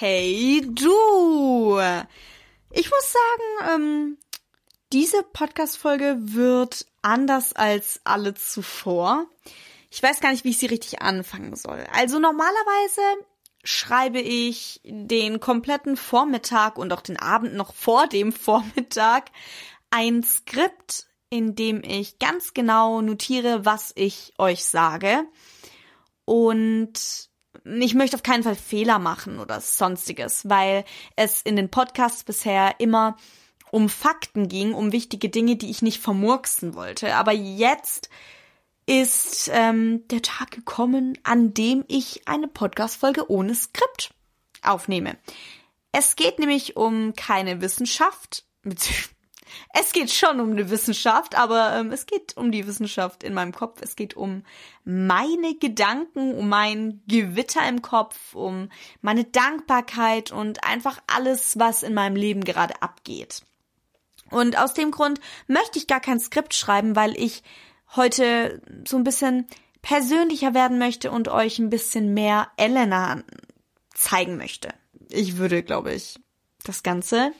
Hey du! Ich muss sagen, ähm, diese Podcast-Folge wird anders als alle zuvor. Ich weiß gar nicht, wie ich sie richtig anfangen soll. Also normalerweise schreibe ich den kompletten Vormittag und auch den Abend noch vor dem Vormittag ein Skript, in dem ich ganz genau notiere, was ich euch sage. Und ich möchte auf keinen Fall Fehler machen oder sonstiges, weil es in den Podcasts bisher immer um Fakten ging, um wichtige Dinge, die ich nicht vermurksen wollte. Aber jetzt ist ähm, der Tag gekommen, an dem ich eine Podcast-Folge ohne Skript aufnehme. Es geht nämlich um keine Wissenschaft, es geht schon um die Wissenschaft, aber ähm, es geht um die Wissenschaft in meinem Kopf. Es geht um meine Gedanken, um mein Gewitter im Kopf, um meine Dankbarkeit und einfach alles, was in meinem Leben gerade abgeht. Und aus dem Grund möchte ich gar kein Skript schreiben, weil ich heute so ein bisschen persönlicher werden möchte und euch ein bisschen mehr Elena zeigen möchte. Ich würde, glaube ich, das Ganze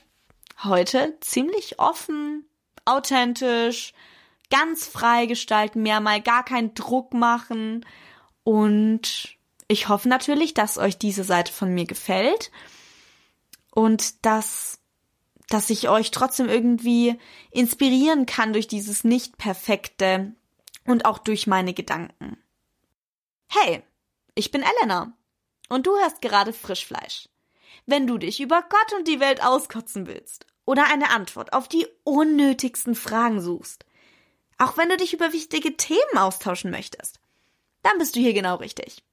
heute ziemlich offen, authentisch, ganz frei gestalten, mir mal gar keinen Druck machen und ich hoffe natürlich, dass euch diese Seite von mir gefällt und dass dass ich euch trotzdem irgendwie inspirieren kann durch dieses nicht perfekte und auch durch meine Gedanken. Hey, ich bin Elena und du hörst gerade Frischfleisch. Wenn du dich über Gott und die Welt auskotzen willst oder eine Antwort auf die unnötigsten Fragen suchst, auch wenn du dich über wichtige Themen austauschen möchtest, dann bist du hier genau richtig.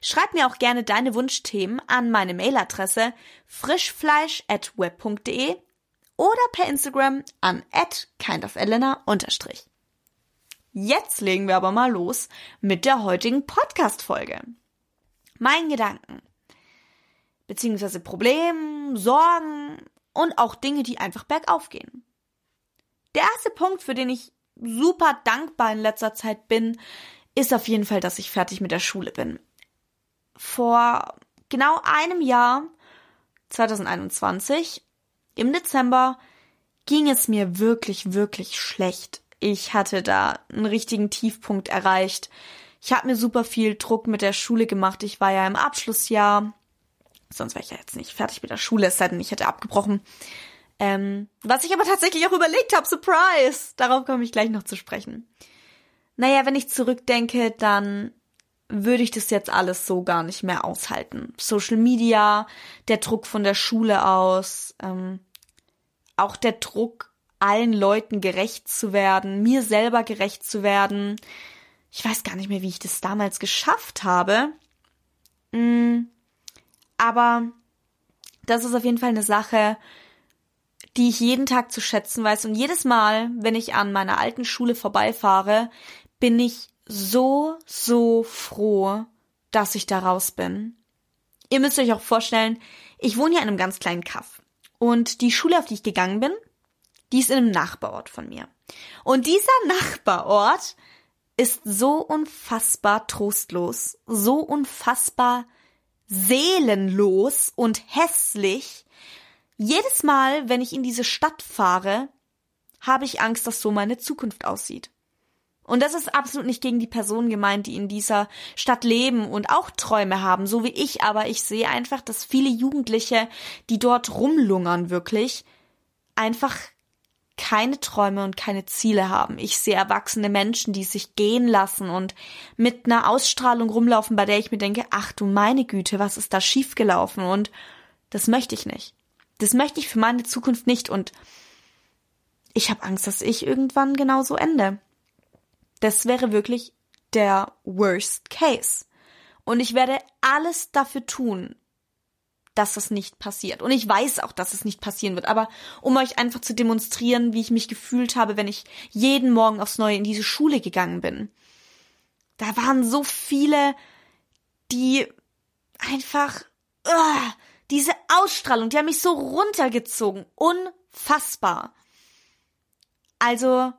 Schreib mir auch gerne deine Wunschthemen an meine Mailadresse frischfleisch@web.de oder per Instagram an @kindofelena Jetzt legen wir aber mal los mit der heutigen Podcast-Folge. Mein Gedanken. Beziehungsweise Problemen, Sorgen und auch Dinge, die einfach bergauf gehen. Der erste Punkt, für den ich super dankbar in letzter Zeit bin, ist auf jeden Fall, dass ich fertig mit der Schule bin. Vor genau einem Jahr, 2021, im Dezember, ging es mir wirklich, wirklich schlecht ich hatte da einen richtigen Tiefpunkt erreicht. Ich habe mir super viel Druck mit der Schule gemacht. Ich war ja im Abschlussjahr. Sonst wäre ich ja jetzt nicht fertig mit der Schule, es sei denn, ich hätte abgebrochen. Ähm, was ich aber tatsächlich auch überlegt habe, Surprise! Darauf komme ich gleich noch zu sprechen. Naja, wenn ich zurückdenke, dann würde ich das jetzt alles so gar nicht mehr aushalten. Social Media, der Druck von der Schule aus, ähm, auch der Druck allen Leuten gerecht zu werden, mir selber gerecht zu werden. Ich weiß gar nicht mehr, wie ich das damals geschafft habe. Mm, aber das ist auf jeden Fall eine Sache, die ich jeden Tag zu schätzen weiß. Und jedes Mal, wenn ich an meiner alten Schule vorbeifahre, bin ich so, so froh, dass ich da raus bin. Ihr müsst euch auch vorstellen, ich wohne ja in einem ganz kleinen Kaff. Und die Schule, auf die ich gegangen bin, die ist in einem Nachbarort von mir. Und dieser Nachbarort ist so unfassbar trostlos, so unfassbar seelenlos und hässlich. Jedes Mal, wenn ich in diese Stadt fahre, habe ich Angst, dass so meine Zukunft aussieht. Und das ist absolut nicht gegen die Personen gemeint, die in dieser Stadt leben und auch Träume haben, so wie ich, aber ich sehe einfach, dass viele Jugendliche, die dort rumlungern wirklich, einfach keine Träume und keine Ziele haben. Ich sehe erwachsene Menschen, die sich gehen lassen und mit einer Ausstrahlung rumlaufen, bei der ich mir denke, ach du meine Güte, was ist da schiefgelaufen? Und das möchte ich nicht. Das möchte ich für meine Zukunft nicht und ich habe Angst, dass ich irgendwann genauso ende. Das wäre wirklich der Worst Case. Und ich werde alles dafür tun, dass das nicht passiert. Und ich weiß auch, dass es nicht passieren wird. Aber um euch einfach zu demonstrieren, wie ich mich gefühlt habe, wenn ich jeden Morgen aufs Neue in diese Schule gegangen bin. Da waren so viele, die einfach, uh, diese Ausstrahlung, die haben mich so runtergezogen. Unfassbar. Also,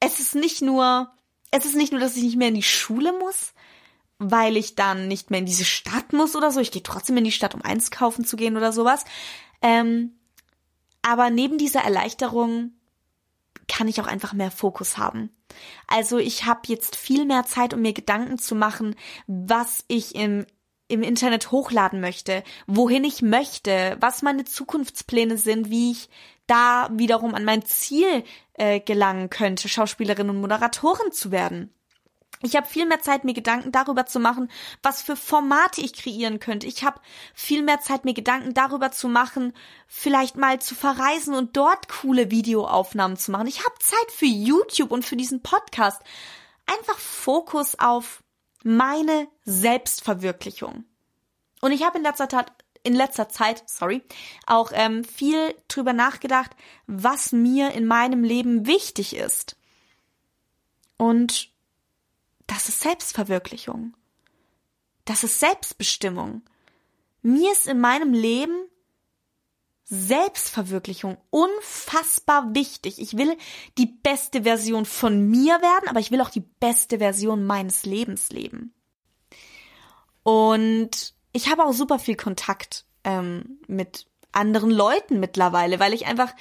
es ist nicht nur, es ist nicht nur, dass ich nicht mehr in die Schule muss, weil ich dann nicht mehr in diese Stadt muss oder so. Ich gehe trotzdem in die Stadt, um eins kaufen zu gehen oder sowas. Ähm, aber neben dieser Erleichterung kann ich auch einfach mehr Fokus haben. Also ich habe jetzt viel mehr Zeit, um mir Gedanken zu machen, was ich im im Internet hochladen möchte, wohin ich möchte, was meine Zukunftspläne sind, wie ich da wiederum an mein Ziel äh, gelangen könnte, Schauspielerin und Moderatorin zu werden. Ich habe viel mehr Zeit, mir Gedanken darüber zu machen, was für Formate ich kreieren könnte. Ich habe viel mehr Zeit, mir Gedanken darüber zu machen, vielleicht mal zu verreisen und dort coole Videoaufnahmen zu machen. Ich habe Zeit für YouTube und für diesen Podcast. Einfach Fokus auf meine Selbstverwirklichung. Und ich habe in letzter Tat, in letzter Zeit, sorry, auch ähm, viel drüber nachgedacht, was mir in meinem Leben wichtig ist. Und das ist Selbstverwirklichung. Das ist Selbstbestimmung. Mir ist in meinem Leben Selbstverwirklichung unfassbar wichtig. Ich will die beste Version von mir werden, aber ich will auch die beste Version meines Lebens leben. Und ich habe auch super viel Kontakt ähm, mit anderen Leuten mittlerweile, weil ich einfach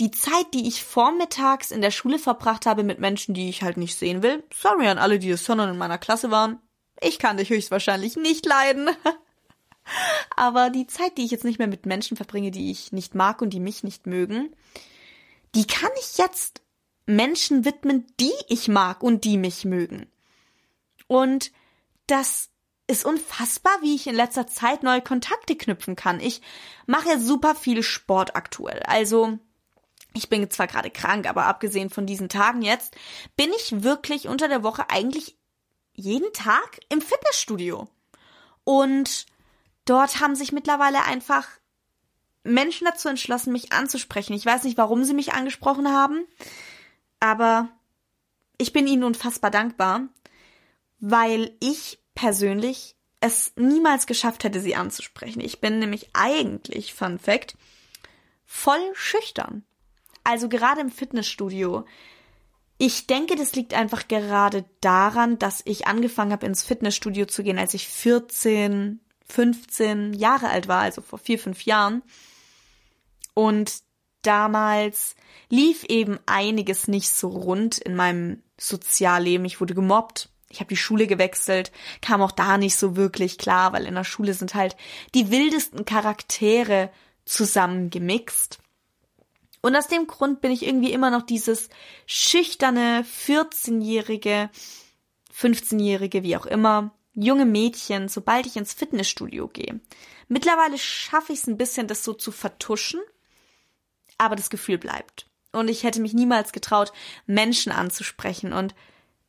die Zeit, die ich vormittags in der Schule verbracht habe mit Menschen, die ich halt nicht sehen will, sorry an alle, die es schon in meiner Klasse waren, ich kann dich höchstwahrscheinlich nicht leiden. Aber die Zeit, die ich jetzt nicht mehr mit Menschen verbringe, die ich nicht mag und die mich nicht mögen, die kann ich jetzt Menschen widmen, die ich mag und die mich mögen. Und das ist unfassbar, wie ich in letzter Zeit neue Kontakte knüpfen kann. Ich mache super viel Sport aktuell. Also, ich bin zwar gerade krank, aber abgesehen von diesen Tagen jetzt, bin ich wirklich unter der Woche eigentlich jeden Tag im Fitnessstudio. Und dort haben sich mittlerweile einfach Menschen dazu entschlossen, mich anzusprechen. Ich weiß nicht, warum sie mich angesprochen haben, aber ich bin ihnen unfassbar dankbar, weil ich persönlich es niemals geschafft hätte, sie anzusprechen. Ich bin nämlich eigentlich, Fun Fact, voll schüchtern. Also gerade im Fitnessstudio. Ich denke, das liegt einfach gerade daran, dass ich angefangen habe, ins Fitnessstudio zu gehen, als ich 14, 15 Jahre alt war, also vor vier, fünf Jahren. Und damals lief eben einiges nicht so rund in meinem Sozialleben. Ich wurde gemobbt. Ich habe die Schule gewechselt, kam auch da nicht so wirklich klar, weil in der Schule sind halt die wildesten Charaktere zusammengemixt. Und aus dem Grund bin ich irgendwie immer noch dieses schüchterne 14-jährige, 15-jährige, wie auch immer, junge Mädchen, sobald ich ins Fitnessstudio gehe. Mittlerweile schaffe ich es ein bisschen, das so zu vertuschen, aber das Gefühl bleibt. Und ich hätte mich niemals getraut, Menschen anzusprechen und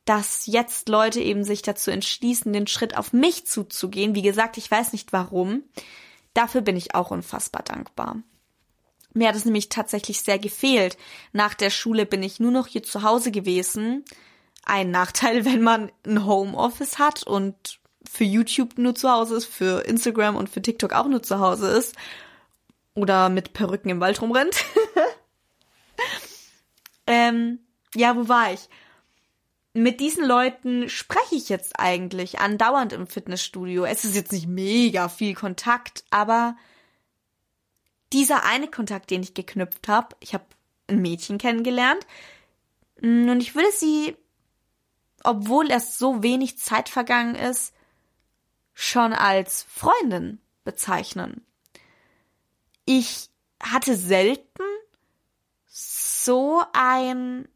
dass jetzt Leute eben sich dazu entschließen, den Schritt auf mich zuzugehen. Wie gesagt, ich weiß nicht warum. Dafür bin ich auch unfassbar dankbar. Mir hat es nämlich tatsächlich sehr gefehlt. Nach der Schule bin ich nur noch hier zu Hause gewesen, ein Nachteil, wenn man ein Homeoffice hat und für YouTube nur zu Hause ist, für Instagram und für TikTok auch nur zu Hause ist oder mit Perücken im Wald rumrennt. ähm, ja, wo war ich? Mit diesen Leuten spreche ich jetzt eigentlich andauernd im Fitnessstudio. Es ist jetzt nicht mega viel Kontakt, aber dieser eine Kontakt, den ich geknüpft habe, ich habe ein Mädchen kennengelernt und ich würde sie obwohl erst so wenig Zeit vergangen ist, schon als Freundin bezeichnen. Ich hatte selten so ein,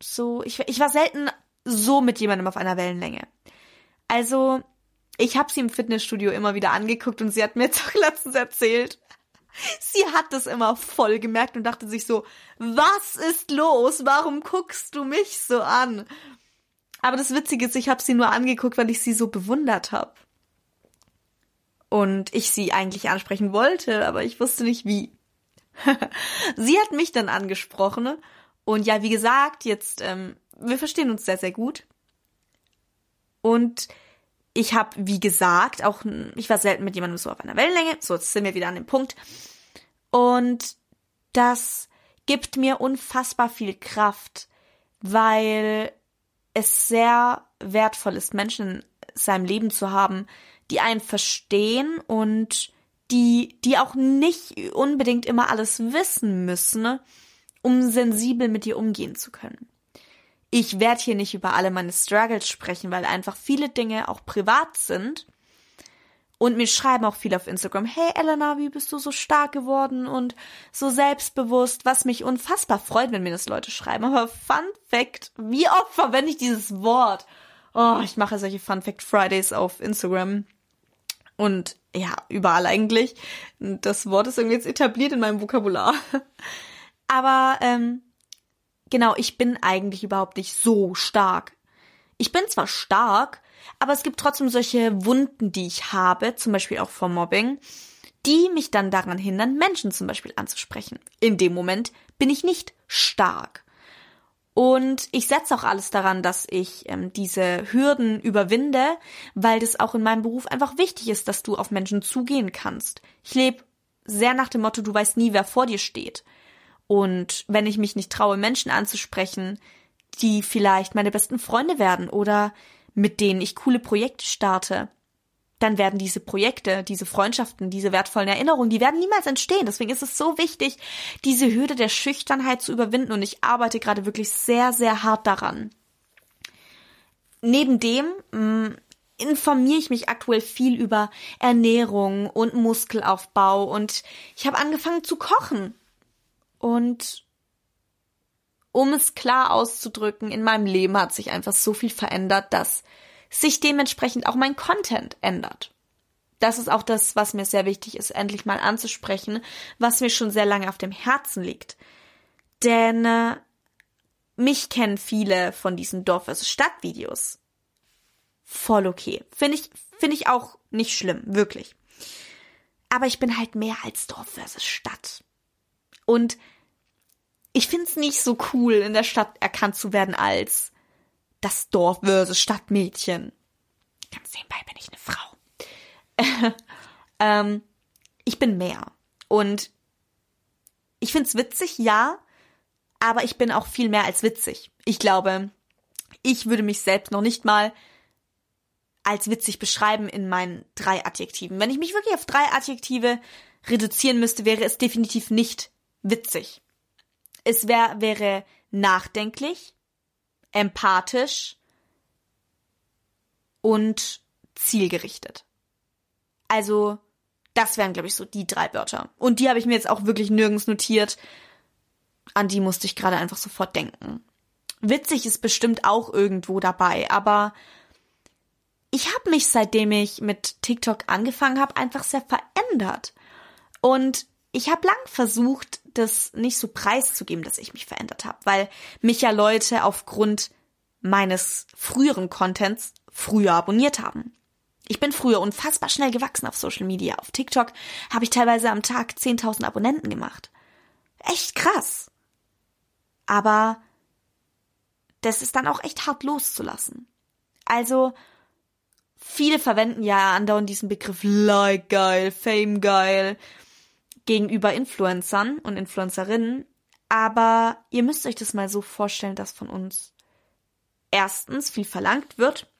so, ich, ich war selten so mit jemandem auf einer Wellenlänge. Also, ich habe sie im Fitnessstudio immer wieder angeguckt und sie hat mir jetzt auch letztens erzählt, sie hat das immer voll gemerkt und dachte sich so, was ist los? Warum guckst du mich so an? Aber das Witzige ist, ich habe sie nur angeguckt, weil ich sie so bewundert habe. Und ich sie eigentlich ansprechen wollte, aber ich wusste nicht wie. sie hat mich dann angesprochen. Und ja, wie gesagt, jetzt, ähm, wir verstehen uns sehr, sehr gut. Und ich habe, wie gesagt, auch, ich war selten mit jemandem so auf einer Wellenlänge. So, jetzt sind wir wieder an dem Punkt. Und das gibt mir unfassbar viel Kraft, weil es sehr wertvoll ist, Menschen seinem Leben zu haben, die einen verstehen und die, die auch nicht unbedingt immer alles wissen müssen, um sensibel mit dir umgehen zu können. Ich werde hier nicht über alle meine Struggles sprechen, weil einfach viele Dinge auch privat sind. Und mir schreiben auch viele auf Instagram, hey Elena, wie bist du so stark geworden und so selbstbewusst, was mich unfassbar freut, wenn mir das Leute schreiben. Aber Fun Fact, wie oft verwende ich dieses Wort? Oh, ich mache solche Fun Fact Fridays auf Instagram. Und ja, überall eigentlich. Das Wort ist irgendwie jetzt etabliert in meinem Vokabular. Aber ähm, genau, ich bin eigentlich überhaupt nicht so stark. Ich bin zwar stark, aber es gibt trotzdem solche Wunden, die ich habe, zum Beispiel auch vor Mobbing, die mich dann daran hindern, Menschen zum Beispiel anzusprechen. In dem Moment bin ich nicht stark. Und ich setze auch alles daran, dass ich ähm, diese Hürden überwinde, weil das auch in meinem Beruf einfach wichtig ist, dass du auf Menschen zugehen kannst. Ich lebe sehr nach dem Motto, du weißt nie, wer vor dir steht. Und wenn ich mich nicht traue, Menschen anzusprechen, die vielleicht meine besten Freunde werden oder mit denen ich coole Projekte starte, dann werden diese Projekte, diese Freundschaften, diese wertvollen Erinnerungen, die werden niemals entstehen. Deswegen ist es so wichtig, diese Hürde der Schüchternheit zu überwinden und ich arbeite gerade wirklich sehr, sehr hart daran. Neben dem mh, mm, informiere ich mich aktuell viel über Ernährung und Muskelaufbau und ich habe angefangen zu kochen. Und um es klar auszudrücken, in meinem Leben hat sich einfach so viel verändert, dass sich dementsprechend auch mein Content ändert. Das ist auch das, was mir sehr wichtig ist, endlich mal anzusprechen, was mir schon sehr lange auf dem Herzen liegt. Denn äh, mich kennen viele von diesen Dorf versus Stadtvideos. Voll okay. Finde ich, finde ich auch nicht schlimm, wirklich. Aber ich bin halt mehr als Dorf versus Stadt. Und ich find's nicht so cool, in der Stadt erkannt zu werden als das Dorf versus Stadtmädchen. Ganz nebenbei bin ich eine Frau. ähm, ich bin mehr. Und ich find's witzig, ja, aber ich bin auch viel mehr als witzig. Ich glaube, ich würde mich selbst noch nicht mal als witzig beschreiben in meinen drei Adjektiven. Wenn ich mich wirklich auf drei Adjektive reduzieren müsste, wäre es definitiv nicht witzig. Es wär, wäre nachdenklich, empathisch und zielgerichtet. Also, das wären, glaube ich, so die drei Wörter. Und die habe ich mir jetzt auch wirklich nirgends notiert. An die musste ich gerade einfach sofort denken. Witzig ist bestimmt auch irgendwo dabei, aber ich habe mich, seitdem ich mit TikTok angefangen habe, einfach sehr verändert. Und ich habe lang versucht, das nicht so preiszugeben, dass ich mich verändert habe, weil mich ja Leute aufgrund meines früheren Contents früher abonniert haben. Ich bin früher unfassbar schnell gewachsen auf Social Media. Auf TikTok habe ich teilweise am Tag 10.000 Abonnenten gemacht. Echt krass. Aber das ist dann auch echt hart loszulassen. Also, viele verwenden ja andauernd diesen Begriff Like geil, Fame geil gegenüber Influencern und Influencerinnen, aber ihr müsst euch das mal so vorstellen, dass von uns erstens viel verlangt wird.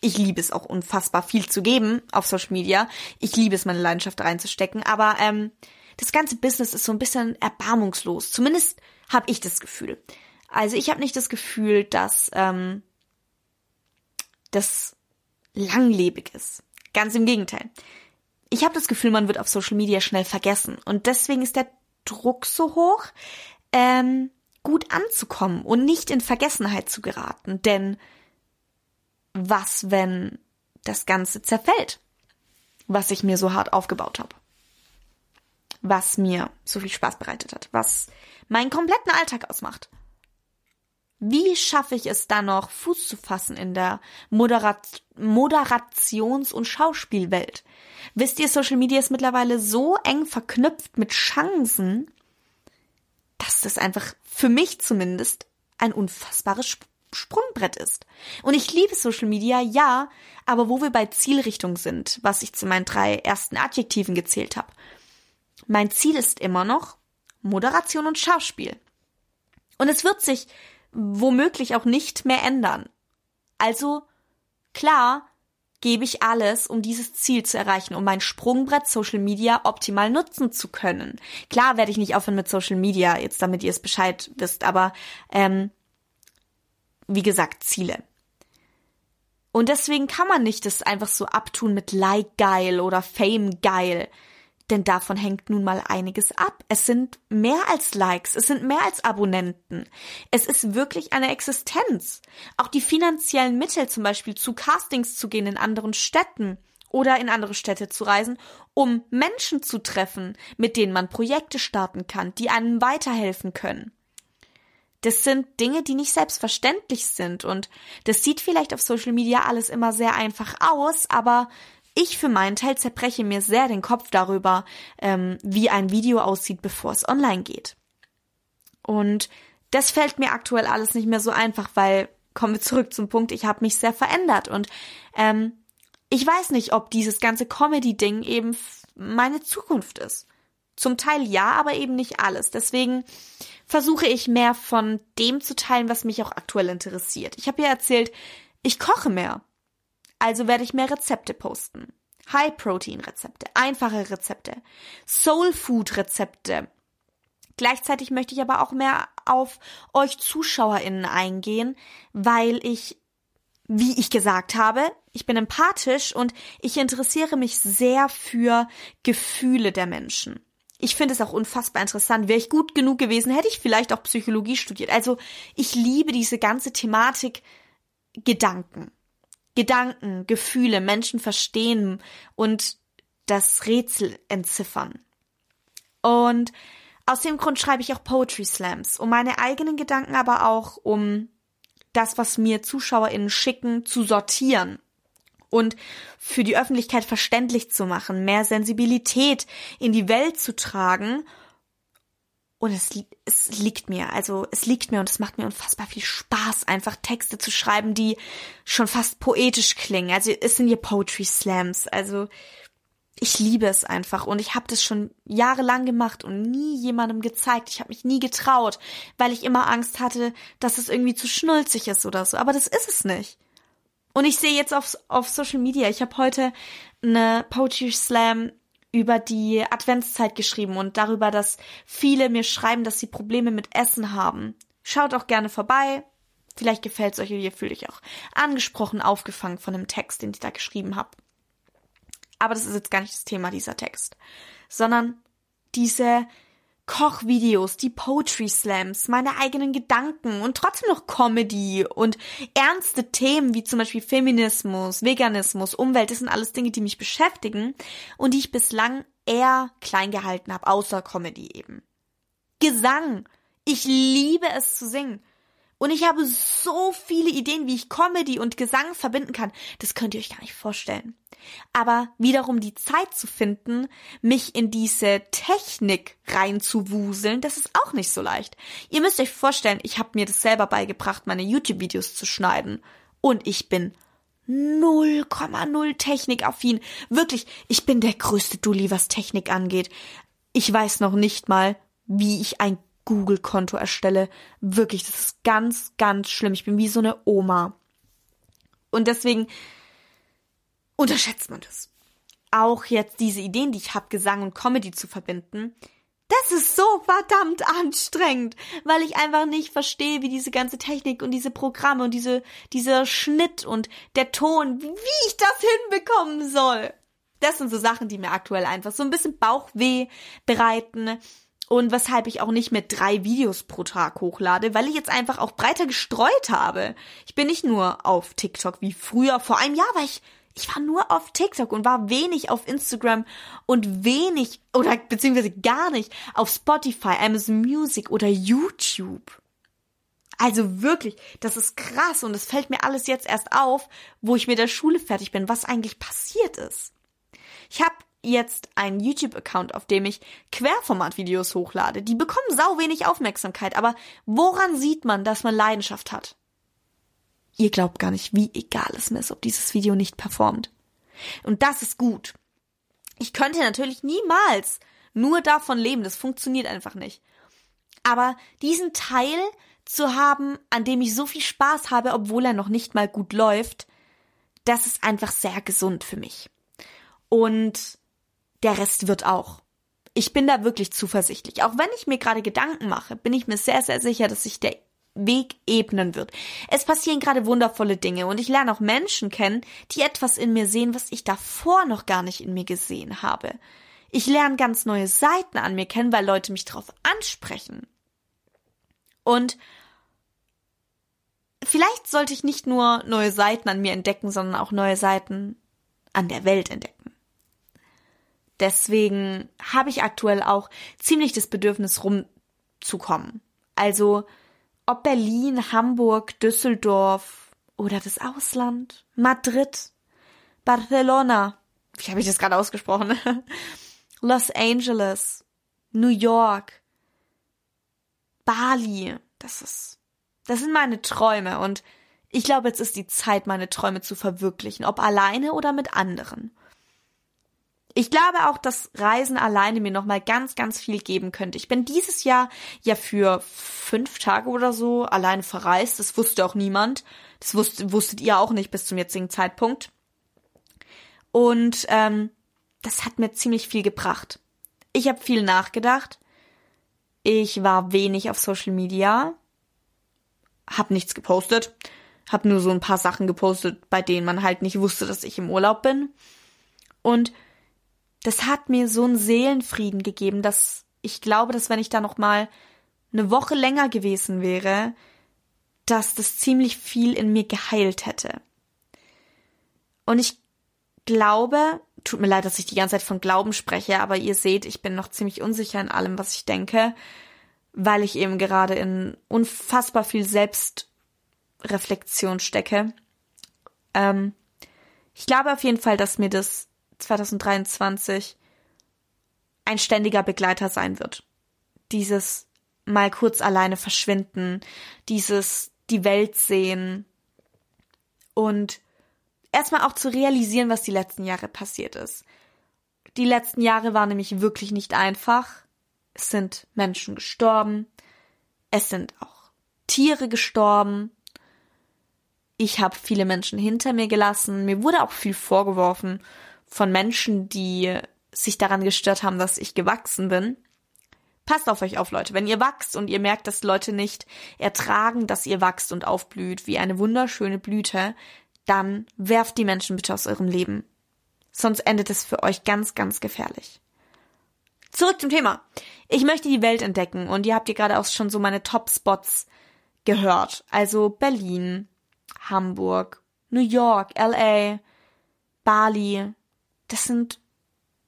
Ich liebe es auch unfassbar viel zu geben auf Social Media. Ich liebe es, meine Leidenschaft reinzustecken, aber ähm, das ganze Business ist so ein bisschen erbarmungslos. Zumindest habe ich das Gefühl. Also ich habe nicht das Gefühl, dass ähm, das langlebig ist. Ganz im Gegenteil ich habe das Gefühl, man wird auf Social Media schnell vergessen. Und deswegen ist der Druck so hoch, ähm, gut anzukommen und nicht in Vergessenheit zu geraten. Denn was, wenn das Ganze zerfällt, was ich mir so hart aufgebaut habe? Was mir so viel Spaß bereitet hat, was meinen kompletten Alltag ausmacht. Wie schaffe ich es dann noch, Fuß zu fassen in der Moderat Moderations- und Schauspielwelt? Wisst ihr, Social Media ist mittlerweile so eng verknüpft mit Chancen, dass das einfach für mich zumindest ein unfassbares Sprungbrett ist. Und ich liebe Social Media, ja, aber wo wir bei Zielrichtung sind, was ich zu meinen drei ersten Adjektiven gezählt habe. Mein Ziel ist immer noch Moderation und Schauspiel. Und es wird sich womöglich auch nicht mehr ändern. Also Klar, gebe ich alles, um dieses Ziel zu erreichen, um mein Sprungbrett Social Media optimal nutzen zu können. Klar werde ich nicht aufhören mit Social Media, jetzt damit ihr es Bescheid wisst, aber ähm, wie gesagt, Ziele. Und deswegen kann man nicht das einfach so abtun mit Like geil oder Fame geil. Denn davon hängt nun mal einiges ab. Es sind mehr als Likes, es sind mehr als Abonnenten. Es ist wirklich eine Existenz. Auch die finanziellen Mittel, zum Beispiel zu Castings zu gehen in anderen Städten oder in andere Städte zu reisen, um Menschen zu treffen, mit denen man Projekte starten kann, die einem weiterhelfen können. Das sind Dinge, die nicht selbstverständlich sind und das sieht vielleicht auf Social Media alles immer sehr einfach aus, aber ich für meinen Teil zerbreche mir sehr den Kopf darüber, ähm, wie ein Video aussieht, bevor es online geht. Und das fällt mir aktuell alles nicht mehr so einfach, weil kommen wir zurück zum Punkt, ich habe mich sehr verändert und ähm, ich weiß nicht, ob dieses ganze Comedy-Ding eben meine Zukunft ist. Zum Teil ja, aber eben nicht alles. Deswegen versuche ich mehr von dem zu teilen, was mich auch aktuell interessiert. Ich habe ja erzählt, ich koche mehr. Also werde ich mehr Rezepte posten. High-Protein-Rezepte, einfache Rezepte, Soul-Food-Rezepte. Gleichzeitig möchte ich aber auch mehr auf euch ZuschauerInnen eingehen, weil ich, wie ich gesagt habe, ich bin empathisch und ich interessiere mich sehr für Gefühle der Menschen ich finde es auch unfassbar interessant. Wäre ich gut genug gewesen, hätte ich vielleicht auch Psychologie studiert. Also ich liebe diese ganze Thematik Gedanken. Gedanken, Gefühle, Menschen verstehen und das Rätsel entziffern. Und aus dem Grund schreibe ich auch Poetry Slams, um meine eigenen Gedanken, aber auch um das, was mir ZuschauerInnen schicken, zu sortieren und für die Öffentlichkeit verständlich zu machen, mehr Sensibilität in die Welt zu tragen. Und es, es liegt mir, also es liegt mir und es macht mir unfassbar viel Spaß, einfach Texte zu schreiben, die schon fast poetisch klingen. Also es sind hier Poetry Slams, also ich liebe es einfach und ich habe das schon jahrelang gemacht und nie jemandem gezeigt. Ich habe mich nie getraut, weil ich immer Angst hatte, dass es irgendwie zu schnulzig ist oder so. Aber das ist es nicht. Und ich sehe jetzt auf, auf Social Media, ich habe heute eine Poetry Slam über die Adventszeit geschrieben und darüber, dass viele mir schreiben, dass sie Probleme mit Essen haben. Schaut auch gerne vorbei. Vielleicht gefällt es euch, ihr fühlt euch auch angesprochen, aufgefangen von dem Text, den ich da geschrieben habe. Aber das ist jetzt gar nicht das Thema dieser Text, sondern diese Kochvideos, die Poetry Slams, meine eigenen Gedanken und trotzdem noch Comedy und ernste Themen wie zum Beispiel Feminismus, Veganismus, Umwelt, das sind alles Dinge, die mich beschäftigen und die ich bislang eher klein gehalten habe, außer Comedy eben. Gesang. Ich liebe es zu singen. Und ich habe so viele Ideen, wie ich Comedy und Gesang verbinden kann. Das könnt ihr euch gar nicht vorstellen. Aber wiederum die Zeit zu finden, mich in diese Technik reinzuwuseln, das ist auch nicht so leicht. Ihr müsst euch vorstellen, ich habe mir das selber beigebracht, meine YouTube-Videos zu schneiden. Und ich bin 0,0 technikaffin. Wirklich, ich bin der größte Dulli, was Technik angeht. Ich weiß noch nicht mal, wie ich ein Google-Konto erstelle. Wirklich, das ist ganz, ganz schlimm. Ich bin wie so eine Oma. Und deswegen unterschätzt man das. Auch jetzt diese Ideen, die ich habe, Gesang und Comedy zu verbinden, das ist so verdammt anstrengend, weil ich einfach nicht verstehe, wie diese ganze Technik und diese Programme und diese, dieser Schnitt und der Ton, wie ich das hinbekommen soll. Das sind so Sachen, die mir aktuell einfach so ein bisschen Bauchweh bereiten und weshalb ich auch nicht mehr drei Videos pro Tag hochlade, weil ich jetzt einfach auch breiter gestreut habe. Ich bin nicht nur auf TikTok wie früher. Vor einem Jahr war ich, ich war nur auf TikTok und war wenig auf Instagram und wenig oder beziehungsweise gar nicht auf Spotify, Amazon Music oder YouTube. Also wirklich, das ist krass und es fällt mir alles jetzt erst auf, wo ich mit der Schule fertig bin, was eigentlich passiert ist. Ich habe jetzt einen YouTube-Account, auf dem ich Querformat-Videos hochlade. Die bekommen sau wenig Aufmerksamkeit, aber woran sieht man, dass man Leidenschaft hat? Ihr glaubt gar nicht, wie egal es mir ist, ob dieses Video nicht performt. Und das ist gut. Ich könnte natürlich niemals nur davon leben, das funktioniert einfach nicht. Aber diesen Teil zu haben, an dem ich so viel Spaß habe, obwohl er noch nicht mal gut läuft, das ist einfach sehr gesund für mich. Und der Rest wird auch. Ich bin da wirklich zuversichtlich. Auch wenn ich mir gerade Gedanken mache, bin ich mir sehr, sehr sicher, dass sich der Weg ebnen wird. Es passieren gerade wundervolle Dinge und ich lerne auch Menschen kennen, die etwas in mir sehen, was ich davor noch gar nicht in mir gesehen habe. Ich lerne ganz neue Seiten an mir kennen, weil Leute mich darauf ansprechen. Und vielleicht sollte ich nicht nur neue Seiten an mir entdecken, sondern auch neue Seiten an der Welt entdecken. Deswegen habe ich aktuell auch ziemlich das Bedürfnis rumzukommen. Also ob Berlin, Hamburg, Düsseldorf oder das Ausland, Madrid, Barcelona, wie habe ich das gerade ausgesprochen? Los Angeles, New York, Bali, das ist, das sind meine Träume und ich glaube, jetzt ist die Zeit, meine Träume zu verwirklichen, ob alleine oder mit anderen. Ich glaube auch, dass Reisen alleine mir nochmal ganz, ganz viel geben könnte. Ich bin dieses Jahr ja für fünf Tage oder so alleine verreist. Das wusste auch niemand. Das wusst, wusstet ihr auch nicht bis zum jetzigen Zeitpunkt. Und ähm, das hat mir ziemlich viel gebracht. Ich habe viel nachgedacht. Ich war wenig auf Social Media. Hab nichts gepostet. Hab nur so ein paar Sachen gepostet, bei denen man halt nicht wusste, dass ich im Urlaub bin. Und das hat mir so einen Seelenfrieden gegeben, dass ich glaube, dass wenn ich da noch mal eine Woche länger gewesen wäre, dass das ziemlich viel in mir geheilt hätte. Und ich glaube, tut mir leid, dass ich die ganze Zeit von Glauben spreche, aber ihr seht, ich bin noch ziemlich unsicher in allem, was ich denke, weil ich eben gerade in unfassbar viel Selbstreflexion stecke. Ähm, ich glaube auf jeden Fall, dass mir das 2023 ein ständiger Begleiter sein wird. Dieses mal kurz alleine verschwinden, dieses die Welt sehen und erstmal auch zu realisieren, was die letzten Jahre passiert ist. Die letzten Jahre waren nämlich wirklich nicht einfach. Es sind Menschen gestorben. Es sind auch Tiere gestorben. Ich habe viele Menschen hinter mir gelassen. Mir wurde auch viel vorgeworfen von Menschen, die sich daran gestört haben, dass ich gewachsen bin. Passt auf euch auf, Leute. Wenn ihr wachst und ihr merkt, dass Leute nicht ertragen, dass ihr wachst und aufblüht wie eine wunderschöne Blüte, dann werft die Menschen bitte aus eurem Leben. Sonst endet es für euch ganz, ganz gefährlich. Zurück zum Thema. Ich möchte die Welt entdecken und ihr habt hier gerade auch schon so meine Top-Spots gehört. Also Berlin, Hamburg, New York, LA, Bali, das sind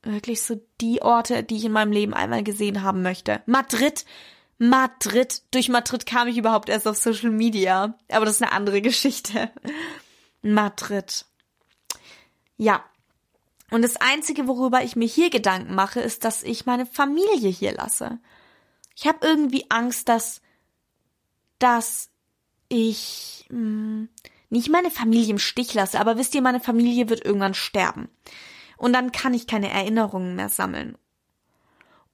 wirklich so die Orte, die ich in meinem Leben einmal gesehen haben möchte. Madrid, Madrid. Durch Madrid kam ich überhaupt erst auf Social Media. Aber das ist eine andere Geschichte. Madrid. Ja. Und das Einzige, worüber ich mir hier Gedanken mache, ist, dass ich meine Familie hier lasse. Ich habe irgendwie Angst, dass, dass ich mh, hm, nicht meine Familie im Stich lasse, aber wisst ihr, meine Familie wird irgendwann sterben und dann kann ich keine Erinnerungen mehr sammeln.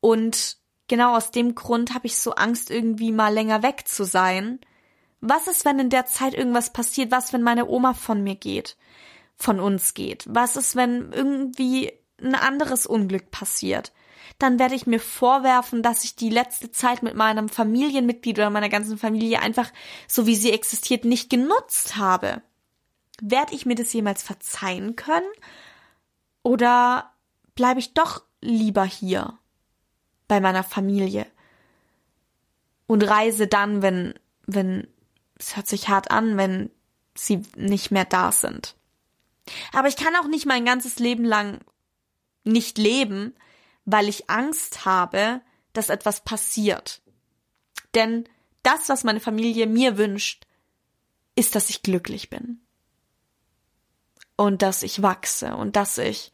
Und genau aus dem Grund habe ich so Angst, irgendwie mal länger weg zu sein. Was ist, wenn in der Zeit irgendwas passiert? Was, wenn meine Oma von mir geht? Von uns geht? Was ist, wenn irgendwie ein anderes Unglück passiert? Dann werde ich mir vorwerfen, dass ich die letzte Zeit mit meinem Familienmitglied oder meiner ganzen Familie einfach, so wie sie existiert, nicht genutzt habe. Werde ich mir das jemals verzeihen können? Oder bleibe ich doch lieber hier bei meiner Familie und reise dann, wenn, wenn, es hört sich hart an, wenn sie nicht mehr da sind. Aber ich kann auch nicht mein ganzes Leben lang nicht leben, weil ich Angst habe, dass etwas passiert. Denn das, was meine Familie mir wünscht, ist, dass ich glücklich bin und dass ich wachse und dass ich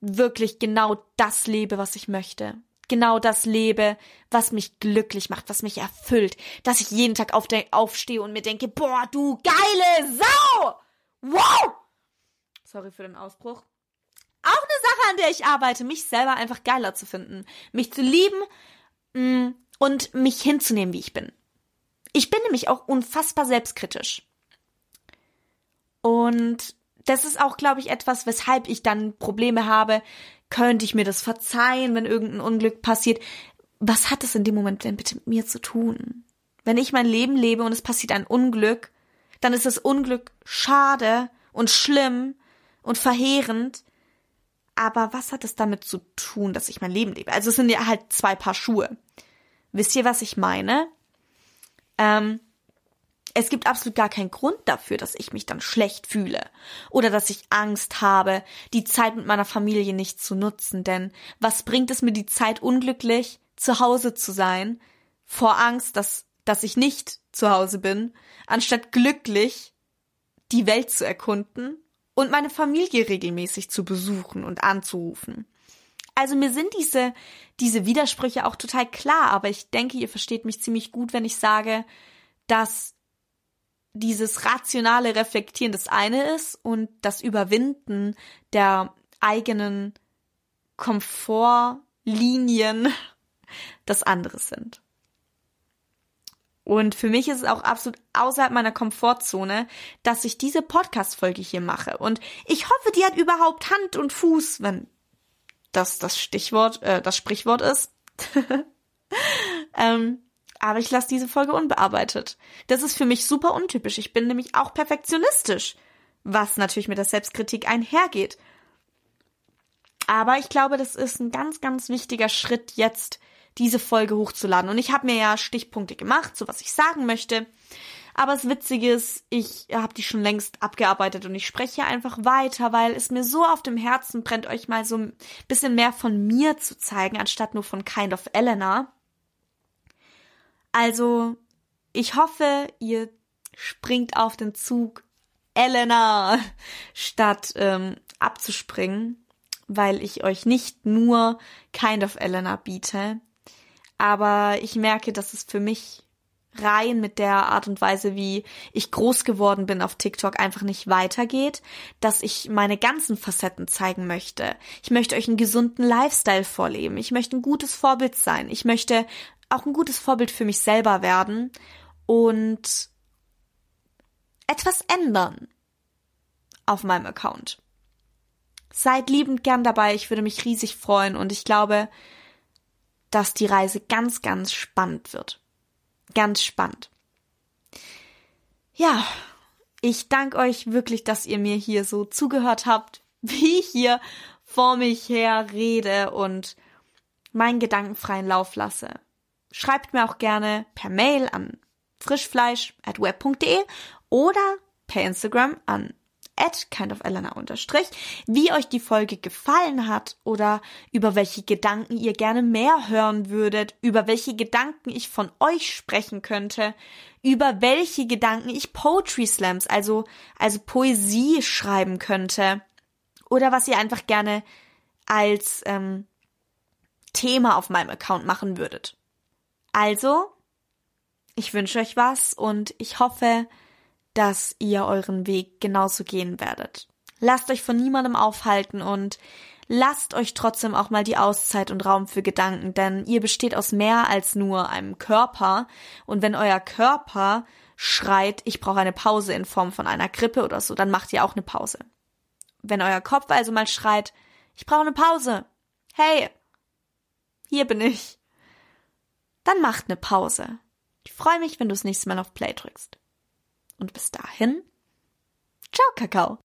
wirklich genau das lebe, was ich möchte. Genau das lebe, was mich glücklich macht, was mich erfüllt. Dass ich jeden Tag auf aufstehe und mir denke, boah, du geile Sau! Wow! Sorry für den Ausbruch. Auch eine Sache, an der ich arbeite, mich selber einfach geiler zu finden. Mich zu lieben mm, und mich hinzunehmen, wie ich bin. Ich bin nämlich auch unfassbar selbstkritisch. Und das ist auch, glaube ich, etwas, weshalb ich dann Probleme habe. Könnte ich mir das verzeihen, wenn irgendein Unglück passiert? Was hat es in dem Moment denn bitte mit mir zu tun? Wenn ich mein Leben lebe und es passiert ein Unglück, dann ist das Unglück schade und schlimm und verheerend. Aber was hat es damit zu tun, dass ich mein Leben lebe? Also es sind ja halt zwei Paar Schuhe. Wisst ihr, was ich meine? Ähm, es gibt absolut gar keinen Grund dafür, dass ich mich dann schlecht fühle oder dass ich Angst habe, die Zeit mit meiner Familie nicht zu nutzen. Denn was bringt es mir, die Zeit unglücklich zu Hause zu sein, vor Angst, dass, dass ich nicht zu Hause bin, anstatt glücklich die Welt zu erkunden und meine Familie regelmäßig zu besuchen und anzurufen. Also mir sind diese, diese Widersprüche auch total klar, aber ich denke, ihr versteht mich ziemlich gut, wenn ich sage, dass dieses rationale Reflektieren das eine ist und das Überwinden der eigenen Komfortlinien das andere sind. Und für mich ist es auch absolut außerhalb meiner Komfortzone, dass ich diese Podcast-Folge hier mache. Und ich hoffe, die hat überhaupt Hand und Fuß, wenn das das Stichwort, äh, das Sprichwort ist. ähm, aber ich lasse diese Folge unbearbeitet. Das ist für mich super untypisch. Ich bin nämlich auch perfektionistisch, was natürlich mit der Selbstkritik einhergeht. Aber ich glaube, das ist ein ganz, ganz wichtiger Schritt jetzt, diese Folge hochzuladen. Und ich habe mir ja Stichpunkte gemacht, so was ich sagen möchte. Aber das Witzige ist, ich habe die schon längst abgearbeitet und ich spreche einfach weiter, weil es mir so auf dem Herzen brennt, euch mal so ein bisschen mehr von mir zu zeigen, anstatt nur von Kind of Elena. Also, ich hoffe, ihr springt auf den Zug Elena, statt ähm, abzuspringen, weil ich euch nicht nur Kind of Elena biete. Aber ich merke, dass es für mich rein mit der Art und Weise, wie ich groß geworden bin auf TikTok, einfach nicht weitergeht, dass ich meine ganzen Facetten zeigen möchte. Ich möchte euch einen gesunden Lifestyle vorleben. Ich möchte ein gutes Vorbild sein. Ich möchte auch ein gutes Vorbild für mich selber werden und etwas ändern auf meinem Account. Seid liebend gern dabei, ich würde mich riesig freuen und ich glaube, dass die Reise ganz, ganz spannend wird. Ganz spannend. Ja, ich danke euch wirklich, dass ihr mir hier so zugehört habt, wie ich hier vor mich her rede und meinen gedankenfreien Lauf lasse. Schreibt mir auch gerne per Mail an frischfleisch.web.de oder per Instagram an at kindofeleanor unterstrich, wie euch die Folge gefallen hat oder über welche Gedanken ihr gerne mehr hören würdet, über welche Gedanken ich von euch sprechen könnte, über welche Gedanken ich Poetry Slams, also, also Poesie schreiben könnte oder was ihr einfach gerne als ähm, Thema auf meinem Account machen würdet. Also, ich wünsche euch was und ich hoffe, dass ihr euren Weg genauso gehen werdet. Lasst euch von niemandem aufhalten und lasst euch trotzdem auch mal die Auszeit und Raum für Gedanken, denn ihr besteht aus mehr als nur einem Körper und wenn euer Körper schreit, ich brauche eine Pause in Form von einer Grippe oder so, dann macht ihr auch eine Pause. Wenn euer Kopf also mal schreit, ich brauche eine Pause. Hey, hier bin ich dann macht eine Pause. Ich freue mich, wenn du das nächste Mal auf Play drückst. Und bis dahin, ciao, Kakao.